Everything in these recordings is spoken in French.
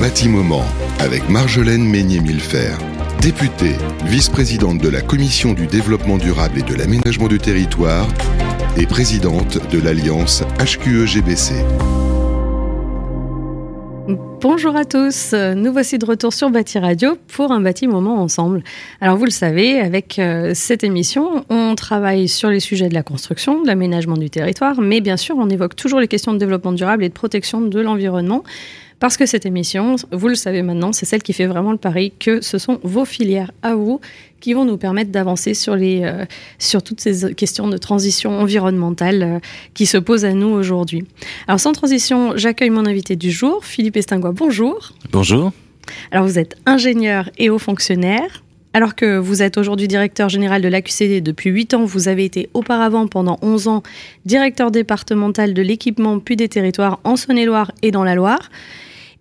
Bâtiment avec Marjolaine Meignet-Millefer, députée, vice-présidente de la Commission du développement durable et de l'aménagement du territoire et présidente de l'Alliance HQE-GBC. Bonjour à tous, nous voici de retour sur Bâti Radio pour un bâti moment ensemble. Alors vous le savez, avec euh, cette émission, on travaille sur les sujets de la construction, de l'aménagement du territoire, mais bien sûr on évoque toujours les questions de développement durable et de protection de l'environnement. Parce que cette émission, vous le savez maintenant, c'est celle qui fait vraiment le pari que ce sont vos filières à vous qui vont nous permettre d'avancer sur, les, euh, sur toutes ces questions de transition environnementale euh, qui se posent à nous aujourd'hui. Alors sans transition, j'accueille mon invité du jour, Philippe Estingois. Bonjour. Bonjour. Alors vous êtes ingénieur et haut fonctionnaire. Alors que vous êtes aujourd'hui directeur général de l'AQCD depuis 8 ans, vous avez été auparavant pendant 11 ans directeur départemental de l'équipement puis des territoires en Saône-et-Loire et dans la Loire.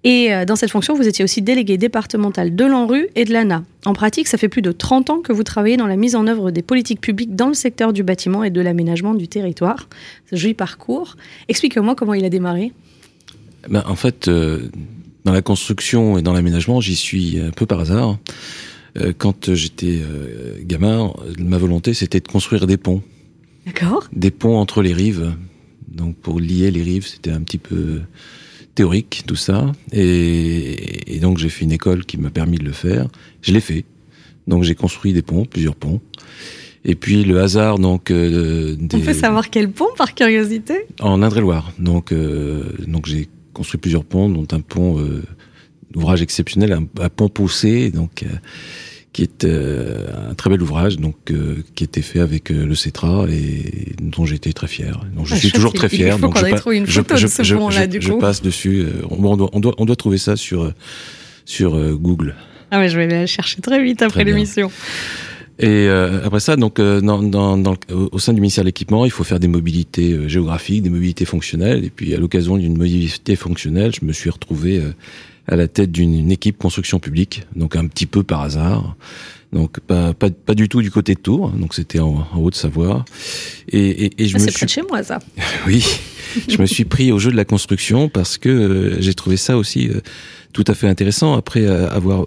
Et euh, dans cette fonction, vous étiez aussi délégué départemental de l'ANRU et de l'ANA. En pratique, ça fait plus de 30 ans que vous travaillez dans la mise en œuvre des politiques publiques dans le secteur du bâtiment et de l'aménagement du territoire. Ce joli parcours. Expliquez-moi comment il a démarré. Ben, en fait, euh, dans la construction et dans l'aménagement, j'y suis un peu par hasard. Euh, quand j'étais gamin, ma volonté, c'était de construire des ponts. D'accord. Des ponts entre les rives. Donc pour lier les rives, c'était un petit peu théorique, tout ça. Et, donc j'ai fait une école qui m'a permis de le faire. Je l'ai fait. Donc j'ai construit des ponts, plusieurs ponts. Et puis le hasard, donc. Euh, On peut savoir quel pont, par curiosité? En Indre-et-Loire. Donc, euh, donc j'ai construit plusieurs ponts, dont un pont, euh, ouvrage exceptionnel, un, pont poussé, donc qui est euh, un très bel ouvrage, donc euh, qui était fait avec euh, le Cetra et dont j'étais très fier. Donc je ah, suis toujours très fier. donc je, une photo de ce pont-là, du je passe dessus. On, doit, on, doit, on doit trouver ça sur sur Google. Ah ouais, je vais aller chercher très vite après l'émission. Et après ça, donc dans, dans, dans, au sein du ministère de l'équipement, il faut faire des mobilités géographiques, des mobilités fonctionnelles. Et puis à l'occasion d'une mobilité fonctionnelle, je me suis retrouvé à la tête d'une équipe construction publique, donc un petit peu par hasard. Donc pas, pas, pas du tout du côté de Tours, donc c'était en, en Haute-Savoie. Et, et, et je ah, me suis de chez moi ça. oui, je me suis pris au jeu de la construction parce que euh, j'ai trouvé ça aussi euh, tout à fait intéressant après euh, avoir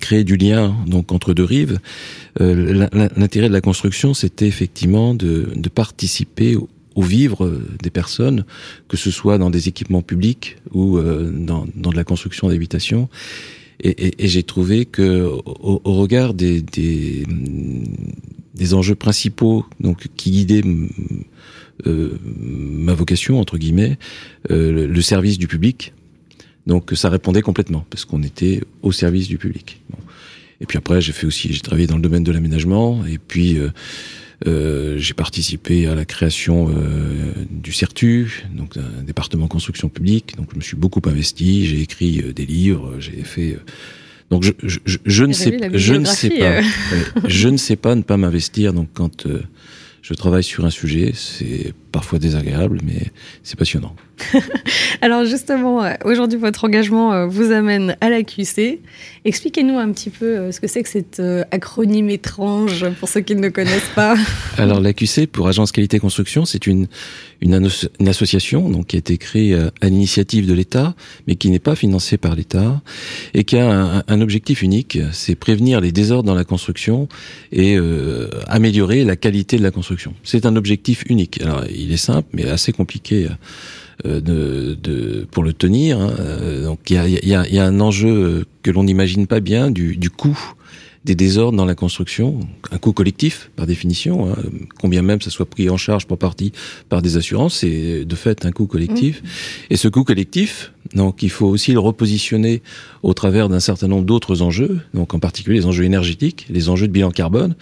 créé du lien donc entre deux rives. L'intérêt de la construction, c'était effectivement de, participer au vivre des personnes, que ce soit dans des équipements publics ou dans, de la construction d'habitations. Et, j'ai trouvé que au, regard des, des, des, enjeux principaux donc qui guidaient ma vocation entre guillemets, euh, le, service du public, donc ça répondait complètement parce qu'on était au service du public. Bon. Et puis après, j'ai fait aussi, j'ai travaillé dans le domaine de l'aménagement et puis euh, euh, j'ai participé à la création euh, du CERTU, donc un département construction publique. Donc je me suis beaucoup investi, j'ai écrit euh, des livres, j'ai fait. donc je, je, je, ne sais, je ne sais pas, je ne sais pas ne pas m'investir. Donc quand je travaille sur un sujet, c'est parfois désagréable, mais c'est passionnant. Alors justement, euh, aujourd'hui, votre engagement euh, vous amène à la QC. Expliquez-nous un petit peu euh, ce que c'est que cet acronyme étrange pour ceux qui ne le connaissent pas. Alors la QC, pour Agence Qualité Construction, c'est une, une, association donc, qui a été créée à l'initiative de l'État, mais qui n'est pas financée par l'État, et qui a un, objectif unique, c'est prévenir les désordres dans la construction et améliorer la qualité de la construction. C'est un objectif unique. Alors il est simple, mais assez compliqué de, de, pour le tenir. Hein. Euh, donc il y a, y, a, y a, un enjeu que l'on n'imagine pas bien du, du coût des désordres dans la construction, un coût collectif par définition, hein, combien même ça soit pris en charge pour partie par des assurances, c'est de fait un coût collectif. Mmh. Et ce coût collectif, donc il faut aussi le repositionner au travers d'un certain nombre d'autres enjeux, donc en particulier les enjeux énergétiques, les enjeux de bilan carbone,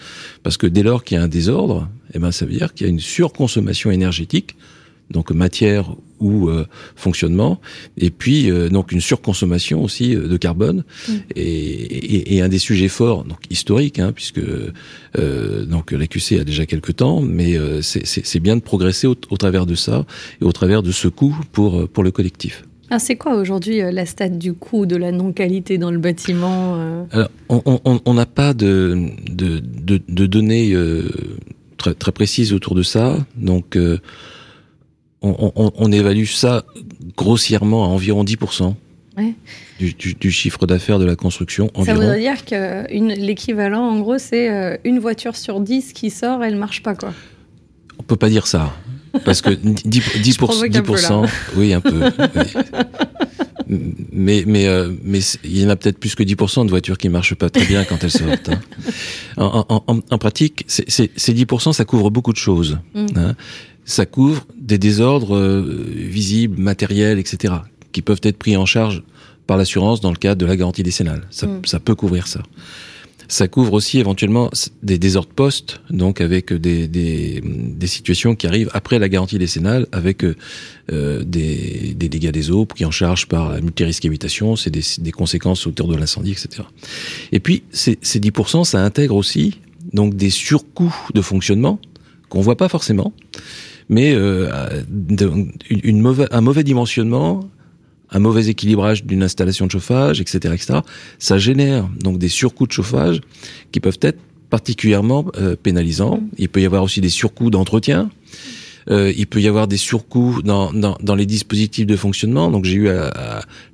parce que dès lors qu'il y a un désordre, eh ben ça veut dire qu'il y a une surconsommation énergétique donc matière ou euh, fonctionnement, et puis euh, donc une surconsommation aussi euh, de carbone, mm. et, et, et, un des sujets forts, donc historique, hein, puisque donc la QC a déjà quelques temps, mais c'est bien de progresser au, au, travers de ça et au travers de ce coût pour pour le collectif. Alors c'est quoi aujourd'hui la stade du coût de la non-qualité dans le bâtiment Alors, on n'a pas de, de, de, de données très, très précises autour de ça, donc on, on, on, évalue ça grossièrement à environ 10%. du, chiffre d'affaires de la construction environ. Ça voudrait dire que l'équivalent, en gros, c'est euh, une voiture sur 10 qui sort, elle marche pas, quoi. On peut pas dire ça. Parce que 10%, 10%, oui, un peu. Mais, mais, euh, mais il y en a peut-être plus que 10% de voitures qui marchent pas très bien quand elles sortent. Hein. En, en, en, pratique, ces 10%, ça couvre beaucoup de choses. Mm. Hein. Ça couvre des désordres euh, visibles, matériels, etc qui peuvent être pris en charge par l'assurance dans le cadre de la garantie décennale. Ça, mm. ça peut couvrir ça. Ça couvre aussi éventuellement des désordres post, donc avec des, des, des, situations qui arrivent après la garantie décennale, avec euh, des, des, dégâts des eaux pris en charge par la multirisque habitation, c'est des, des, conséquences autour de l'incendie, etc. Et puis ces, ces 10%, ça intègre aussi donc des surcoûts de fonctionnement qu'on voit pas forcément, mais euh, une, une mauvaise, un mauvais dimensionnement un mauvais équilibrage d'une installation de chauffage, etc., etc. Ça génère donc des surcoûts de chauffage qui peuvent être particulièrement euh, pénalisants. Il peut y avoir aussi des surcoûts d'entretien. Euh, il peut y avoir des surcoûts dans, dans, dans les dispositifs de fonctionnement. Donc j'ai eu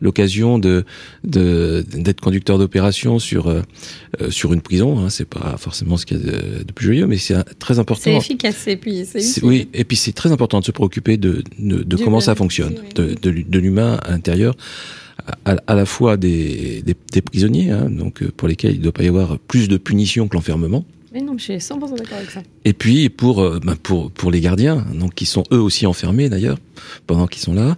l'occasion de d'être conducteur d'opération sur euh, euh, sur une prison. Hein. C'est pas forcément ce qu'il y a de, plus joyeux, mais c'est très important. C'est efficace et puis c'est oui. Et puis c'est très important de se préoccuper de de, de comment ça fonctionne, de, de, de l'humain à l'intérieur. À, à, la fois des, des, des prisonniers, hein, donc pour lesquels il ne doit pas y avoir plus de punition que l'enfermement, mais non, je suis 100% d'accord avec ça. Et puis pour, euh, ben pour, pour les gardiens, donc qui sont eux aussi enfermés d'ailleurs, pendant qu'ils sont là.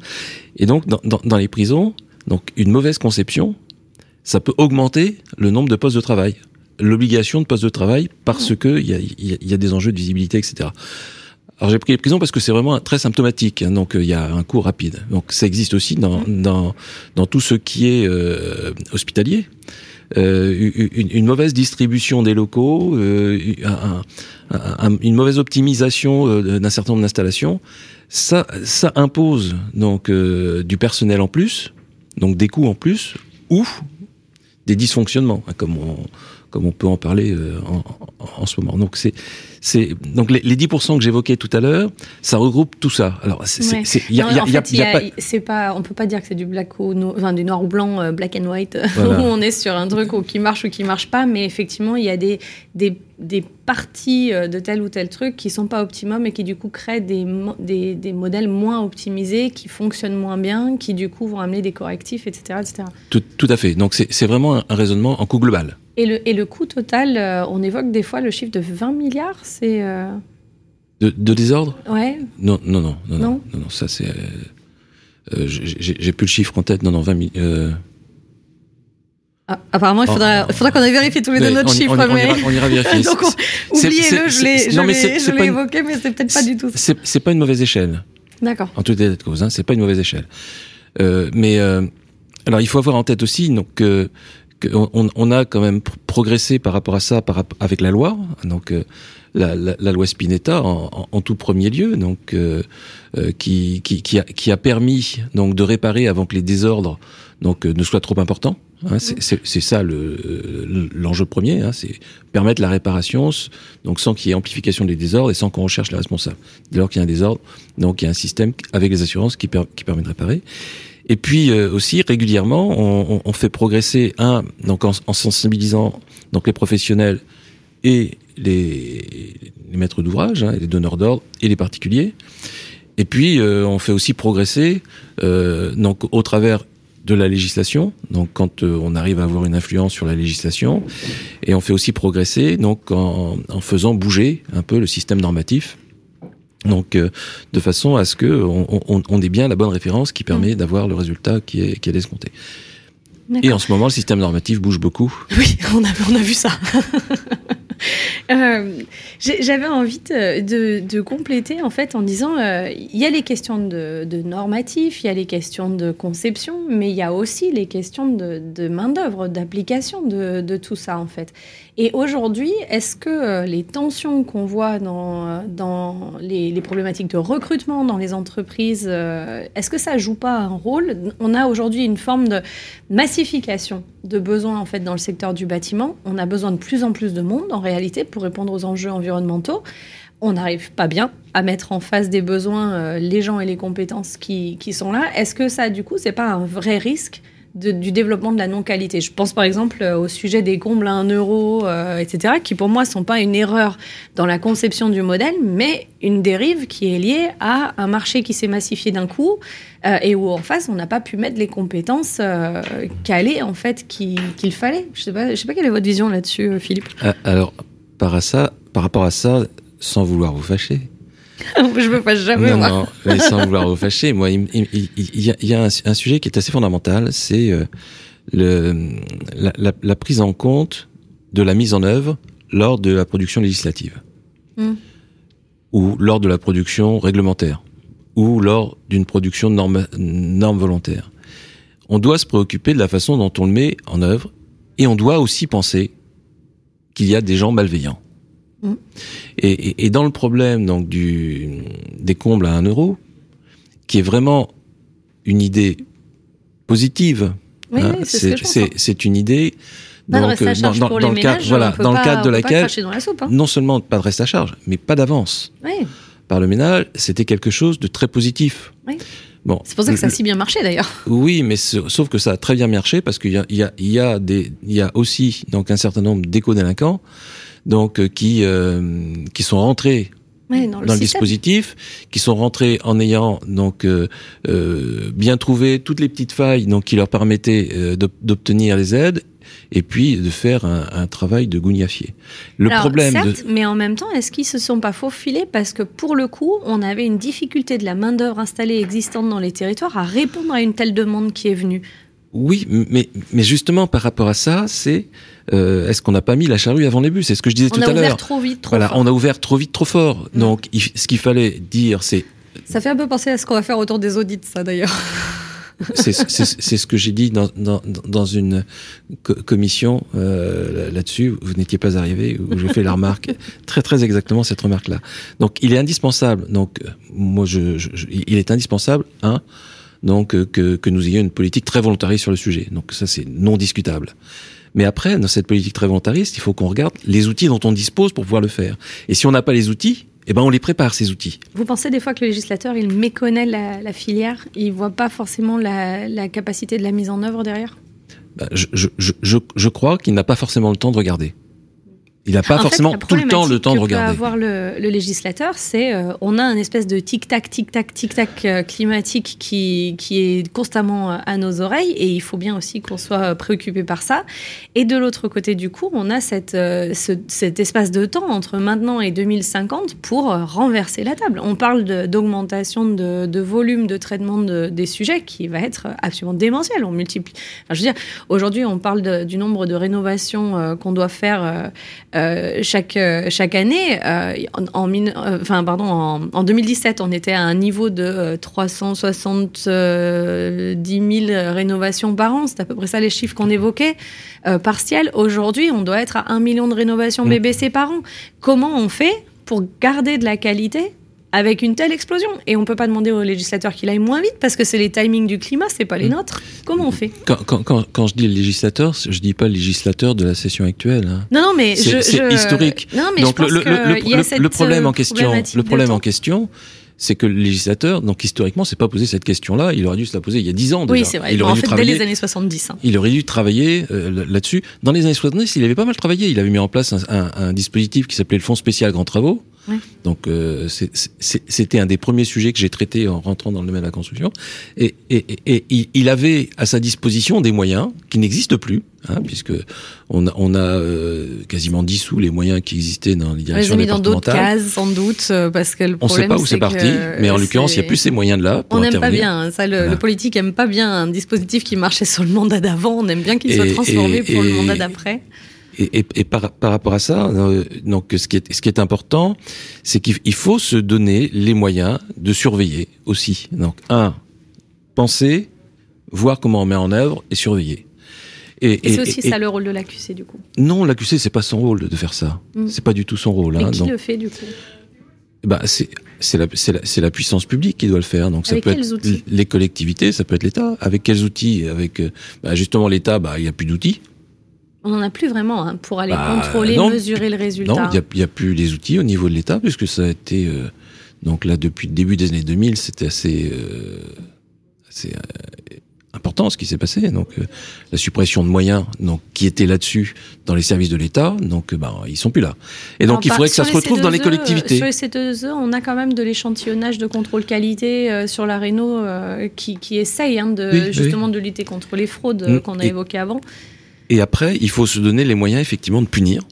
Et donc dans, dans, dans, les prisons, donc une mauvaise conception, ça peut augmenter le nombre de postes de travail, l'obligation de postes de travail parce que il y a, y a des enjeux de visibilité, etc. Alors j'ai pris les prisons parce que c'est vraiment très symptomatique, hein, donc euh, il y a un cours rapide. Donc ça existe aussi dans, dans, dans tout ce qui est euh, hospitalier. Euh, une, une, mauvaise distribution des locaux, euh, un, une mauvaise optimisation euh, d'un certain nombre d'installations, ça, ça impose donc du personnel en plus, donc des coûts en plus, ou des dysfonctionnements, hein, comme on, comme on peut en parler en, en, ce moment. Donc c'est c'est donc les, les 10% que j'évoquais tout à l'heure, ça regroupe tout ça. Alors c'est pas on peut pas dire que c'est du black ou enfin du noir ou blanc euh, black and white où on est sur un truc qui marche ou qui marche pas mais effectivement il y a des des des parties euh, de tel ou tel truc qui sont pas optimum et qui du coup créent des, des, des, modèles moins optimisés, qui fonctionnent moins bien, qui du coup vont amener des correctifs, etc. etc. Tout, tout à fait. Donc c'est vraiment un raisonnement en coût global. Et le, et le coût total, euh, on évoque des fois le chiffre de 20 milliards, c'est... Euh... De, de, désordre? Ouais. Non, non, non, non, non, non, non ça c'est... Euh J'ai plus le chiffre en tête, non, non, 20 milliards... Ah, apparemment, il faudra, oh, faudra qu'on ait vérifié tous les deux notre chiffre. On, mais... on, ira, vérifier. Donc, oubliez-le, je l'ai évoqué, mais c'est peut-être pas du tout ça. C'est pas une mauvaise échelle. D'accord. En tout état de cause, hein, c'est pas une mauvaise échelle. Euh, mais euh, alors, il faut avoir en tête aussi donc que on, a quand même progressé par rapport à ça, avec la loi. Donc euh, la, loi Spinetta en, tout premier lieu, donc euh, euh, qui, qui, a, permis donc de réparer avant que les désordres donc ne soient trop importants. Hein, c'est ça l'enjeu le, premier, hein, c'est permettre la réparation, donc sans qu'il y ait amplification des désordres et sans qu'on recherche les responsables. Dès lors qu'il y a un désordre, donc il y a un système avec les assurances qui, qui permet de réparer. Et puis euh, aussi régulièrement, on, on, fait progresser un donc en, en, sensibilisant donc les professionnels et les, les maîtres d'ouvrage, hein, les donneurs d'ordre et les particuliers. Et puis euh, on fait aussi progresser euh, donc au travers de la législation, donc quand euh, on arrive à avoir une influence sur la législation, et on fait aussi progresser donc en, en faisant bouger un peu le système normatif donc, euh, de façon à ce que on, on, ait bien la bonne référence qui permet mmh. d'avoir le résultat qui est, qui est escompté. Et en ce moment, le système normatif bouge beaucoup. Oui, on a, on a vu ça. Euh, j'avais envie de, de, compléter en fait en disant euh, il y a les questions de, de normatif, il y a les questions de conception, mais il y a aussi les questions de, de main d'œuvre, d'application de, de, tout ça en fait. Et aujourd'hui, est-ce que euh, les tensions qu'on voit dans, dans les, problématiques de recrutement dans les entreprises, est-ce que ça joue pas un rôle? On a aujourd'hui une forme de massification de besoins en fait dans le secteur du bâtiment. On a besoin de plus en plus de monde en réalité pour répondre aux enjeux environnementaux. On n'arrive pas bien à mettre en face des besoins euh, les gens et les compétences qui, qui sont là. Est-ce que ça, du coup, c'est pas un vrai risque du développement de la non-qualité. Je pense par exemple euh, au sujet des combles à 1 euro, euh, etc., qui pour moi ne sont pas une erreur dans la conception du modèle, mais une dérive qui est liée à un marché qui s'est massifié d'un coup euh, et où en face on n'a pas pu mettre les compétences calées en fait qu'il fallait. Je sais pas, sais pas quelle est votre vision là-dessus, Philippe. alors par, ça, par rapport à ça, sans vouloir vous fâcher, je me fâche jamais, non, moi. Non, mais sans vouloir vous fâcher, moi, il, y, a, un, sujet qui est assez fondamental, c'est euh, le, la, prise en compte de la mise en œuvre lors de la production législative, hmm. ou lors de la production réglementaire, ou lors d'une production de normes, normes volontaires. On doit se préoccuper de la façon dont on le met en œuvre, et on doit aussi penser qu'il y a des gens malveillants. Et, dans le problème donc du des combles à un euro, qui est vraiment une idée positive, hein, c'est une idée donc, dans, dans, le cadre, voilà, dans le cadre de laquelle, hein. non seulement pas de reste à charge, mais pas d'avance par le ménage, c'était quelque chose de très positif. Bon, c'est pour ça que ça a si bien marché d'ailleurs. Oui, mais sauf que ça a très bien marché parce qu'il y a, il y a, il y a des, il y a aussi donc un certain nombre d'éco-délinquants donc euh, qui euh, qui sont rentrés dans, le, dispositif, qui sont rentrés en ayant donc euh, bien trouvé toutes les petites failles donc qui leur permettaient d'obtenir les aides et puis de faire un, travail de gougnafier. Le problème, certes, mais en même temps, est-ce qu'ils se sont pas faufilés parce que pour le coup, on avait une difficulté de la main d'œuvre installée existante dans les territoires à répondre à une telle demande qui est venue? Oui, mais mais justement par rapport à ça, c'est euh, est-ce qu'on n'a pas mis la charrue avant les bus? C'est ce que je disais tout à l'heure. On a ouvert trop vite, trop voilà, fort. on a ouvert trop vite, trop fort. Mm. Donc, ce qu'il fallait dire, c'est. Ça fait un peu penser à ce qu'on va faire autour des audits, ça d'ailleurs. c'est ce que j'ai dit dans, dans, dans une commission euh, là-dessus. Vous n'étiez pas arrivé où j'ai fait la remarque très très exactement cette remarque-là. Donc, il est indispensable. Donc, moi, je, je, il est indispensable, hein, donc que, que nous ayons une politique très volontariste sur le sujet. Donc, ça, c'est non discutable. Mais après, dans cette politique très volontariste, il faut qu'on regarde les outils dont on dispose pour pouvoir le faire. Et si on n'a pas les outils, eh ben on les prépare ces outils. Vous pensez des fois que le législateur il méconnaît la, filière, il voit pas forcément la, capacité de la mise en œuvre derrière? Ben, je, je, je, je crois qu'il n'a pas forcément le temps de regarder. Il n'a pas forcément tout le temps le temps de regarder. Que peut avoir le, le législateur, c'est euh, on a un espèce de tic-tac, tic-tac, tic-tac euh, climatique qui, qui est constamment euh, à nos oreilles et il faut bien aussi qu'on soit préoccupé par ça. Et de l'autre côté du coup, on a cette, ce, cet espace de temps entre maintenant et 2050 pour renverser la table. On parle d'augmentation de, de, volume de traitement de, des sujets qui va être absolument démentiel. On multiplie. Enfin, je veux dire, aujourd'hui, on parle du nombre de rénovations qu'on doit faire euh, chaque, euh, chaque année. Euh, en, enfin, pardon, en, 2017, on était à un niveau de 370 000 rénovations par an. C'est à peu près ça les chiffres qu'on évoquait, partiels. Aujourd'hui, on doit être à 1 million de rénovations mm. BBC par an. Comment on fait pour garder de la qualité avec une telle explosion. Et on ne peut pas demander au législateur qu'il aille moins vite parce que c'est les timings du climat, c'est pas les mm. nôtres. Comment on fait quand, je dis le législateur, je dis pas le législateur de la session actuelle. Hein. Non, non, mais c'est historique. Non, mais Donc je pense le, le, le, problème en question, le problème en question, c'est que le législateur, donc historiquement, s'est pas posé cette question-là. Il aurait dû se la poser il y a dix ans déjà. Oui, c'est vrai. Il aurait en dû fait, travailler, dès les années 70. Hein. Il aurait dû travailler euh, là-dessus. Dans les années 70, il avait pas mal travaillé. Il avait mis en place un, un, un dispositif qui s'appelait le Fonds spécial grands travaux donc euh, c'était un des premiers sujets que j'ai traité en rentrant dans le domaine de la construction. Et, et, et, il avait à sa disposition des moyens qui n'existent plus, hein, puisque on a, on a euh, quasiment dissous les moyens qui existaient dans les directions mis dans d'autres cases, sans doute, euh, parce que le problème, on ne sait pas où c'est parti, mais en l'occurrence, il n'y a plus ces moyens-là. on n'aime pas bien ça. Le, le, politique aime pas bien un dispositif qui marchait sur le mandat d'avant. On aime bien qu'il soit transformé pour le mandat d'après et, et, et par, par, rapport à ça, euh, donc ce qui est, ce qui est important, c'est qu'il faut se donner les moyens de surveiller aussi. Donc un, penser, voir comment on met en œuvre et surveiller. Et, et c'est aussi ça le rôle de l'AQC du coup. Non, l'AQC c'est pas son rôle de faire ça. Mm. C'est pas du tout son rôle. Mais hein, qui le fait du coup? Bah, c'est la, la, la, puissance publique qui doit le faire. Donc ça peut être outils? les collectivités, ça peut être l'État. Avec quels outils? Avec euh, bah, justement l'État, bah il y a plus d'outils. On n'en a plus vraiment hein, pour aller bah, contrôler, mesurer le résultat. Non, il n'y a, plus les outils au niveau de l'État, puisque ça a été... Euh, donc là, depuis le début des années 2000, c'était assez, euh, assez euh, important ce qui s'est passé. Donc la suppression de moyens, donc qui étaient là-dessus dans les services de l'État, donc ben ils sont plus là. Et donc il faudrait que ça se retrouve dans les collectivités. Sur les C2E, on a quand même de l'échantillonnage de contrôle qualité sur la Réno qui, qui, essaye hein, de justement de lutter contre les fraudes mm. qu'on a évoquées avant. Et après, il faut se donner les moyens effectivement de punir.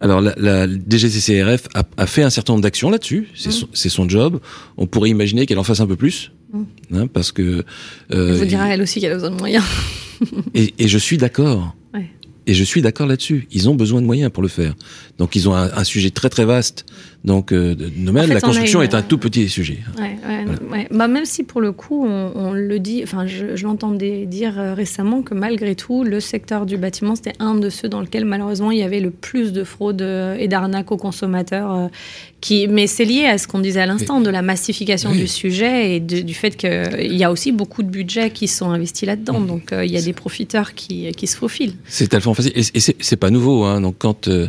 Alors la, la DGCCRF a, a, fait un certain nombre d'actions là-dessus, c'est mm. son, son, job. On pourrait imaginer qu'elle en fasse un peu plus, mm. hein, parce que. Euh, vous direz elle aussi qu'elle a besoin de moyens. et, et, je suis d'accord. Ouais. Et je suis d'accord là-dessus. Ils ont besoin de moyens pour le faire. Donc ils ont un, un sujet très très vaste. Donc euh, en fait, la construction est un tout petit sujet. Ouais, ouais, ouais. Bah, même si pour le coup, on, on le dit, enfin je, je l'entendais dire euh, récemment que malgré tout, le secteur du bâtiment, c'était un de ceux dans lequel malheureusement il y avait le plus de fraude euh, et d'arnaques aux consommateurs. qui, mais c'est lié à ce qu'on disait à l'instant, de la massification du sujet et de, du fait qu'il y a aussi beaucoup de budgets qui sont investis là-dedans. Mmh. Donc il y a des profiteurs qui, qui se faufilent. C'est tellement facile. Et, et c'est pas nouveau. Hein. Donc quand euh,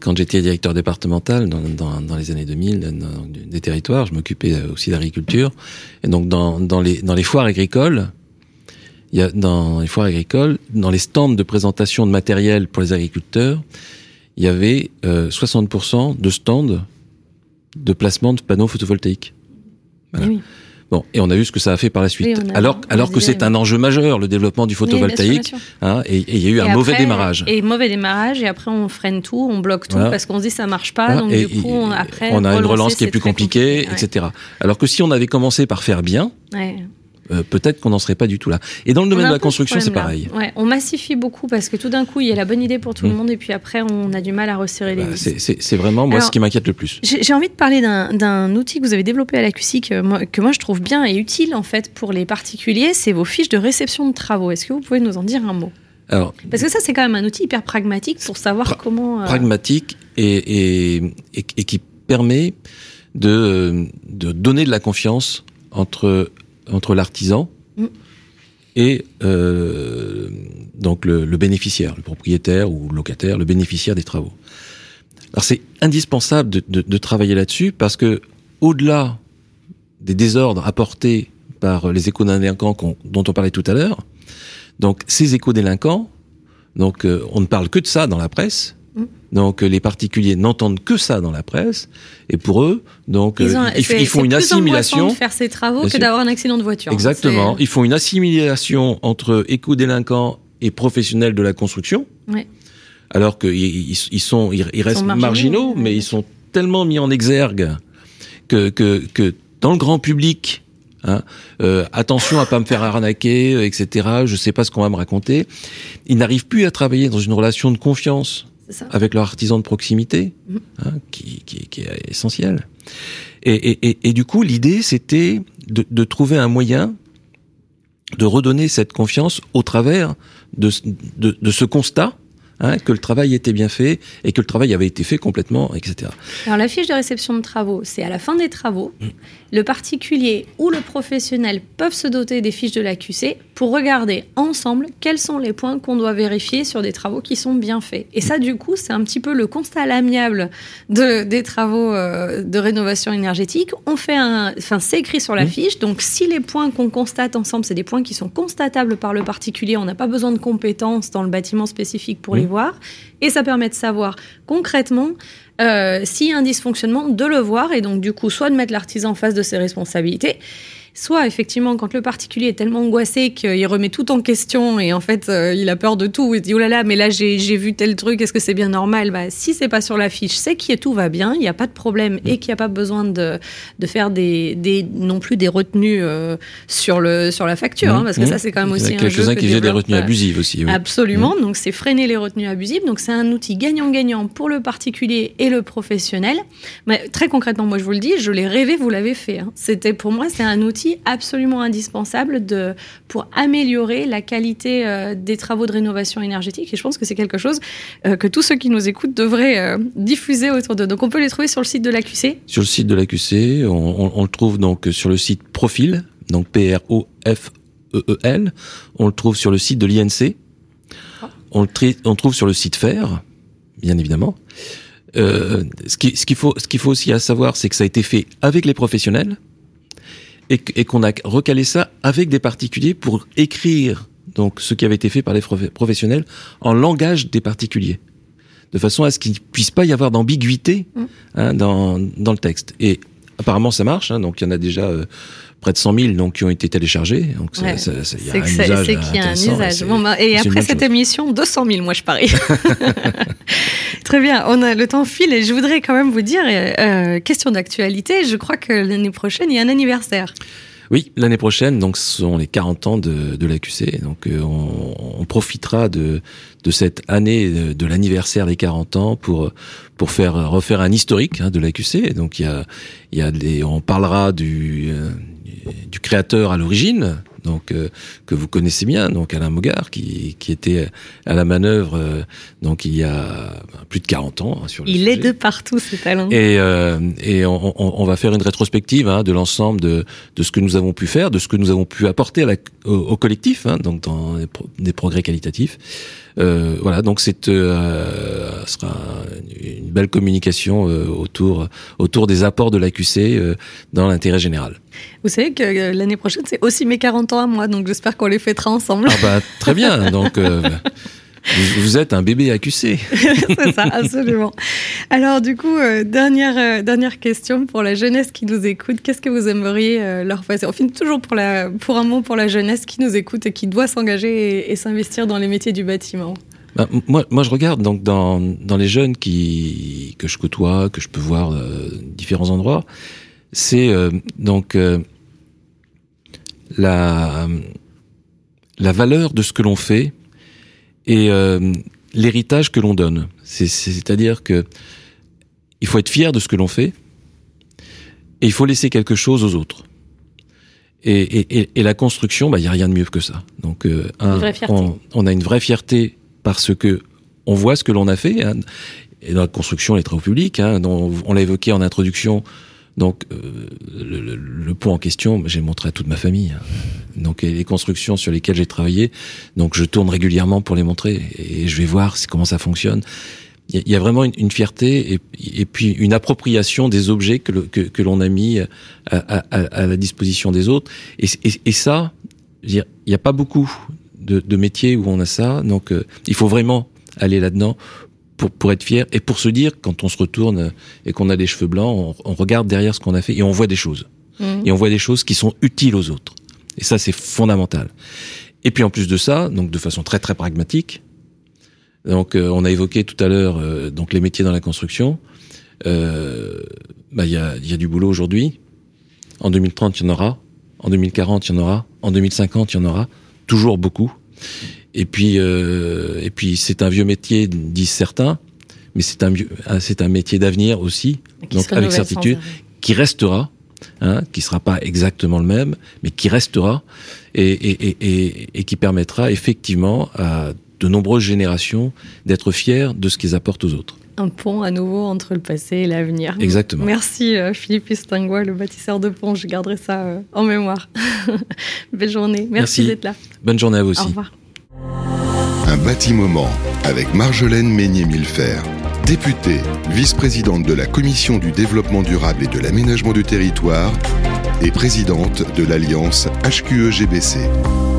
quand j'étais directeur départemental dans, dans, dans, les années 2000 dans, des territoires, je m'occupais aussi d'agriculture. Et donc dans, dans, les, dans les foires agricoles, y a dans les foires agricoles, dans les stands de présentation de matériel pour les agriculteurs, il y avait euh, 60% de stands de placement de panneaux photovoltaïques. Bon, et on a vu ce que ça a fait par la suite. Oui, alors, alors que c'est un enjeu majeur, le développement du photovoltaïque. Oui, hein, et il y a eu et un après, mauvais démarrage. Et mauvais démarrage, et après on freine tout, on bloque tout, voilà. parce qu'on se dit ça marche pas. Voilà. Donc et, du coup, on, après, on a une relance qui est plus compliquée, etc. Alors que si on avait commencé par faire bien, ouais. Euh, peut-être qu'on n'en serait pas du tout là. Et dans le domaine de la construction, c'est pareil. Ouais, on massifie beaucoup parce que tout d'un coup, il y a la bonne idée pour tout mmh. le monde et puis après, on a du mal à resserrer les bah, vis. C'est vraiment moi Alors, ce qui m'inquiète le plus. J'ai envie de parler d'un outil que vous avez développé à la QCI que moi, que moi je trouve bien et utile en fait pour les particuliers. C'est vos fiches de réception de travaux. Est-ce que vous pouvez nous en dire un mot? Alors, Parce que ça, c'est quand même un outil hyper pragmatique pour savoir pra comment. Euh... Pragmatique et, et, et, et, qui permet de, de donner de la confiance entre entre l'artisan mm. et euh, donc le, le, bénéficiaire, le propriétaire ou le locataire, le bénéficiaire des travaux. Alors c'est indispensable de, de, de travailler là-dessus parce que au-delà des désordres apportés par les éco-délinquants dont on parlait tout à l'heure, donc ces éco-délinquants, donc euh, on ne parle que de ça dans la presse, donc les particuliers n'entendent que ça dans la presse, et pour eux, donc ils, ont, ils, ils font une assimilation. de faire ces travaux que d'avoir un accident de voiture. Exactement. Ils font une assimilation entre éco-délinquants et professionnels de la construction. Ouais. Alors qu'ils ils, ils, sont, ils, ils restent sont marginaux, marginaux, mais ils sont tellement mis en exergue que, que, que dans le grand public, Hein euh, attention à pas me faire arnaquer, etc. Je sais pas ce qu'on va me raconter. Ils n'arrivent plus à travailler dans une relation de confiance avec leur artisan de proximité, mmh. hein, qui, qui, qui, est essentiel. Et, et, et, et du coup, l'idée, c'était de, de, trouver un moyen de redonner cette confiance au travers de, de, de ce constat Hein, que le travail était bien fait et que le travail avait été fait complètement, etc. Alors la fiche de réception de travaux, c'est à la fin des travaux. Mmh. Le particulier ou le professionnel peuvent se doter des fiches de l'AQC pour regarder ensemble quels sont les points qu'on doit vérifier sur des travaux qui sont bien faits. Et ça, du coup, c'est un petit peu le constat à l'amiable de, des travaux euh, de rénovation énergétique. On fait un, enfin, c'est écrit sur la mmh. fiche. Donc, si les points qu'on constate ensemble, c'est des points qui sont constatables par le particulier, on n'a pas besoin de compétences dans le bâtiment spécifique pour mmh. les voir. Et ça permet de savoir concrètement euh, s'il y a un dysfonctionnement, de le voir et donc du coup soit de mettre l'artisan en face de ses responsabilités soit effectivement quand le particulier est tellement angoissé qu'il remet tout en question et en fait euh, il a peur de tout, il se dit oh là là mais là j'ai vu tel truc, est-ce que c'est bien normal? Bah, Si c'est pas sur la fiche, c'est que tout va bien, il n'y a pas de problème et qu'il n'y a pas besoin de, de faire des, des, non plus des retenues euh, sur, le, sur la facture, mmh, hein, parce que mmh. ça c'est quand même aussi il y a qui des retenues abusives aussi. Oui. Absolument, mmh. donc c'est freiner les retenues abusives, donc c'est un outil gagnant-gagnant pour le particulier et le professionnel. Mais très concrètement, moi je vous le dis, je l'ai rêvé, vous l'avez fait. Hein. C'était pour moi c'est un outil absolument indispensable pour améliorer la qualité euh, des travaux de rénovation énergétique. Et je pense que c'est quelque chose euh, que tous ceux qui nous écoutent devraient euh, diffuser autour d'eux. Donc on peut les trouver sur le site de l'AQC Sur le site de l'AQC, on, on, le trouve donc sur le site Profil, donc P-R-O-F-E-E-L. On le trouve sur le site de l'INC. On le trouve sur le site FAIR, bien évidemment. Ce qu'il faut, ce faut aussi à savoir, c'est que ça a été fait avec les professionnels et, et qu'on a recalé ça avec des particuliers pour écrire donc ce qui avait été fait par les professionnels en langage des particuliers de façon à ce qu'il ne puisse pas y avoir d'ambiguïté mm. hein, dans, dans le texte. Et apparemment, ça marche. Hein, donc, il y en a déjà euh, près de 100 000 donc, qui ont été téléchargés. Donc, il y a un usage. C'est qu'il y a un usage. Et, bon, bah, et après cette émission, 200 000, moi, je parie. Très bien. On a le temps file et je voudrais quand même vous dire, euh, question d'actualité, je crois que l'année prochaine, il y a un anniversaire. Oui, l'année prochaine, donc ce sont les 40 ans de, de l'AQC. Donc euh, on, on, profitera de, de cette année de, l'anniversaire des 40 ans pour pour faire refaire un historique hein, de l'AQC. Donc il y a il y a des, on parlera du euh, du créateur à l'origine, donc euh, que vous connaissez bien, donc Alain Mogard, qui, qui était à la manœuvre euh, donc il y a plus de 40 ans hein, sur le Il est de partout, ce talent. Et, euh, et on, on, on, va faire une rétrospective hein, de l'ensemble de, de ce que nous avons pu faire, de ce que nous avons pu apporter à la, au, collectif, hein, donc dans des progrès qualitatifs. Euh, voilà, donc c'est euh, sera une belle communication euh, autour autour des apports de l'AQC euh, dans l'intérêt général. Vous savez que euh, l'année prochaine c'est aussi mes 40 ans à moi, donc j'espère qu'on les fêtera ensemble. Ah bah très bien, donc. Vous, êtes un bébé accusé. c'est ça, absolument. Alors du coup, euh, dernière, euh, dernière question pour la jeunesse qui nous écoute. Qu'est-ce que vous aimeriez euh, leur passer? On finit toujours pour, la, pour un mot pour la jeunesse qui nous écoute et qui doit s'engager et, s'investir dans les métiers du bâtiment. Bah, moi, moi, je regarde donc dans, dans les jeunes qui, que je côtoie, que je peux voir différents endroits. C'est donc la, la valeur de ce que l'on fait et euh, l'héritage que l'on donne. C'est-à-dire que il faut être fier de ce que l'on fait et il faut laisser quelque chose aux autres. Et, et, et la construction, bah, il n'y a rien de mieux que ça. Donc, euh, un, on, on, a une vraie fierté parce que on voit ce que l'on a fait. Hein. Et dans la construction, les travaux publics, hein, dont on l'a évoqué en introduction, donc euh, le, le, pont en question, j'ai montré à toute ma famille. Hein. Donc les constructions sur lesquelles j'ai travaillé, donc je tourne régulièrement pour les montrer et je vais voir comment ça fonctionne. Il y, a vraiment une, fierté et, puis une appropriation des objets que, que, que l'on a mis à, à, à, la disposition des autres. Et, et ça, il n'y a pas beaucoup de, de, métiers où on a ça. Donc euh, il faut vraiment aller là-dedans pour, pour être fier et pour se dire quand on se retourne et qu'on a des cheveux blancs, on, on regarde derrière ce qu'on a fait et on voit des choses. Mmh. Et on voit des choses qui sont utiles aux autres. Et ça, c'est fondamental. Et puis en plus de ça, donc de façon très très pragmatique, donc euh, on a évoqué tout à l'heure euh, donc les métiers dans la construction. Euh, bah, il y, a, y a du boulot aujourd'hui. En 2030, il y en aura. En 2040, il y en aura. En 2050, il y en aura. Toujours beaucoup. Et puis, euh, et puis c'est un vieux métier, disent certains, mais c'est un, ah, c'est un métier d'avenir aussi, donc avec certitude, qui restera, hein, qui sera pas exactement le même, mais qui restera et, et, et, et, qui permettra effectivement à de nombreuses générations d'être fiers de ce qu'ils apportent aux autres. Un pont à nouveau entre le passé et l'avenir. Exactement. Merci euh, Philippe Istingois, le bâtisseur de pont. Je garderai ça euh, en mémoire. Belle journée. Merci, Merci. d'être là. Bonne journée à vous aussi. Au revoir. Un bâtiment avec Marjolaine Meignet-Millefer, députée, vice-présidente de la Commission du développement durable et de l'aménagement du territoire et présidente de l'Alliance HQE-GBC.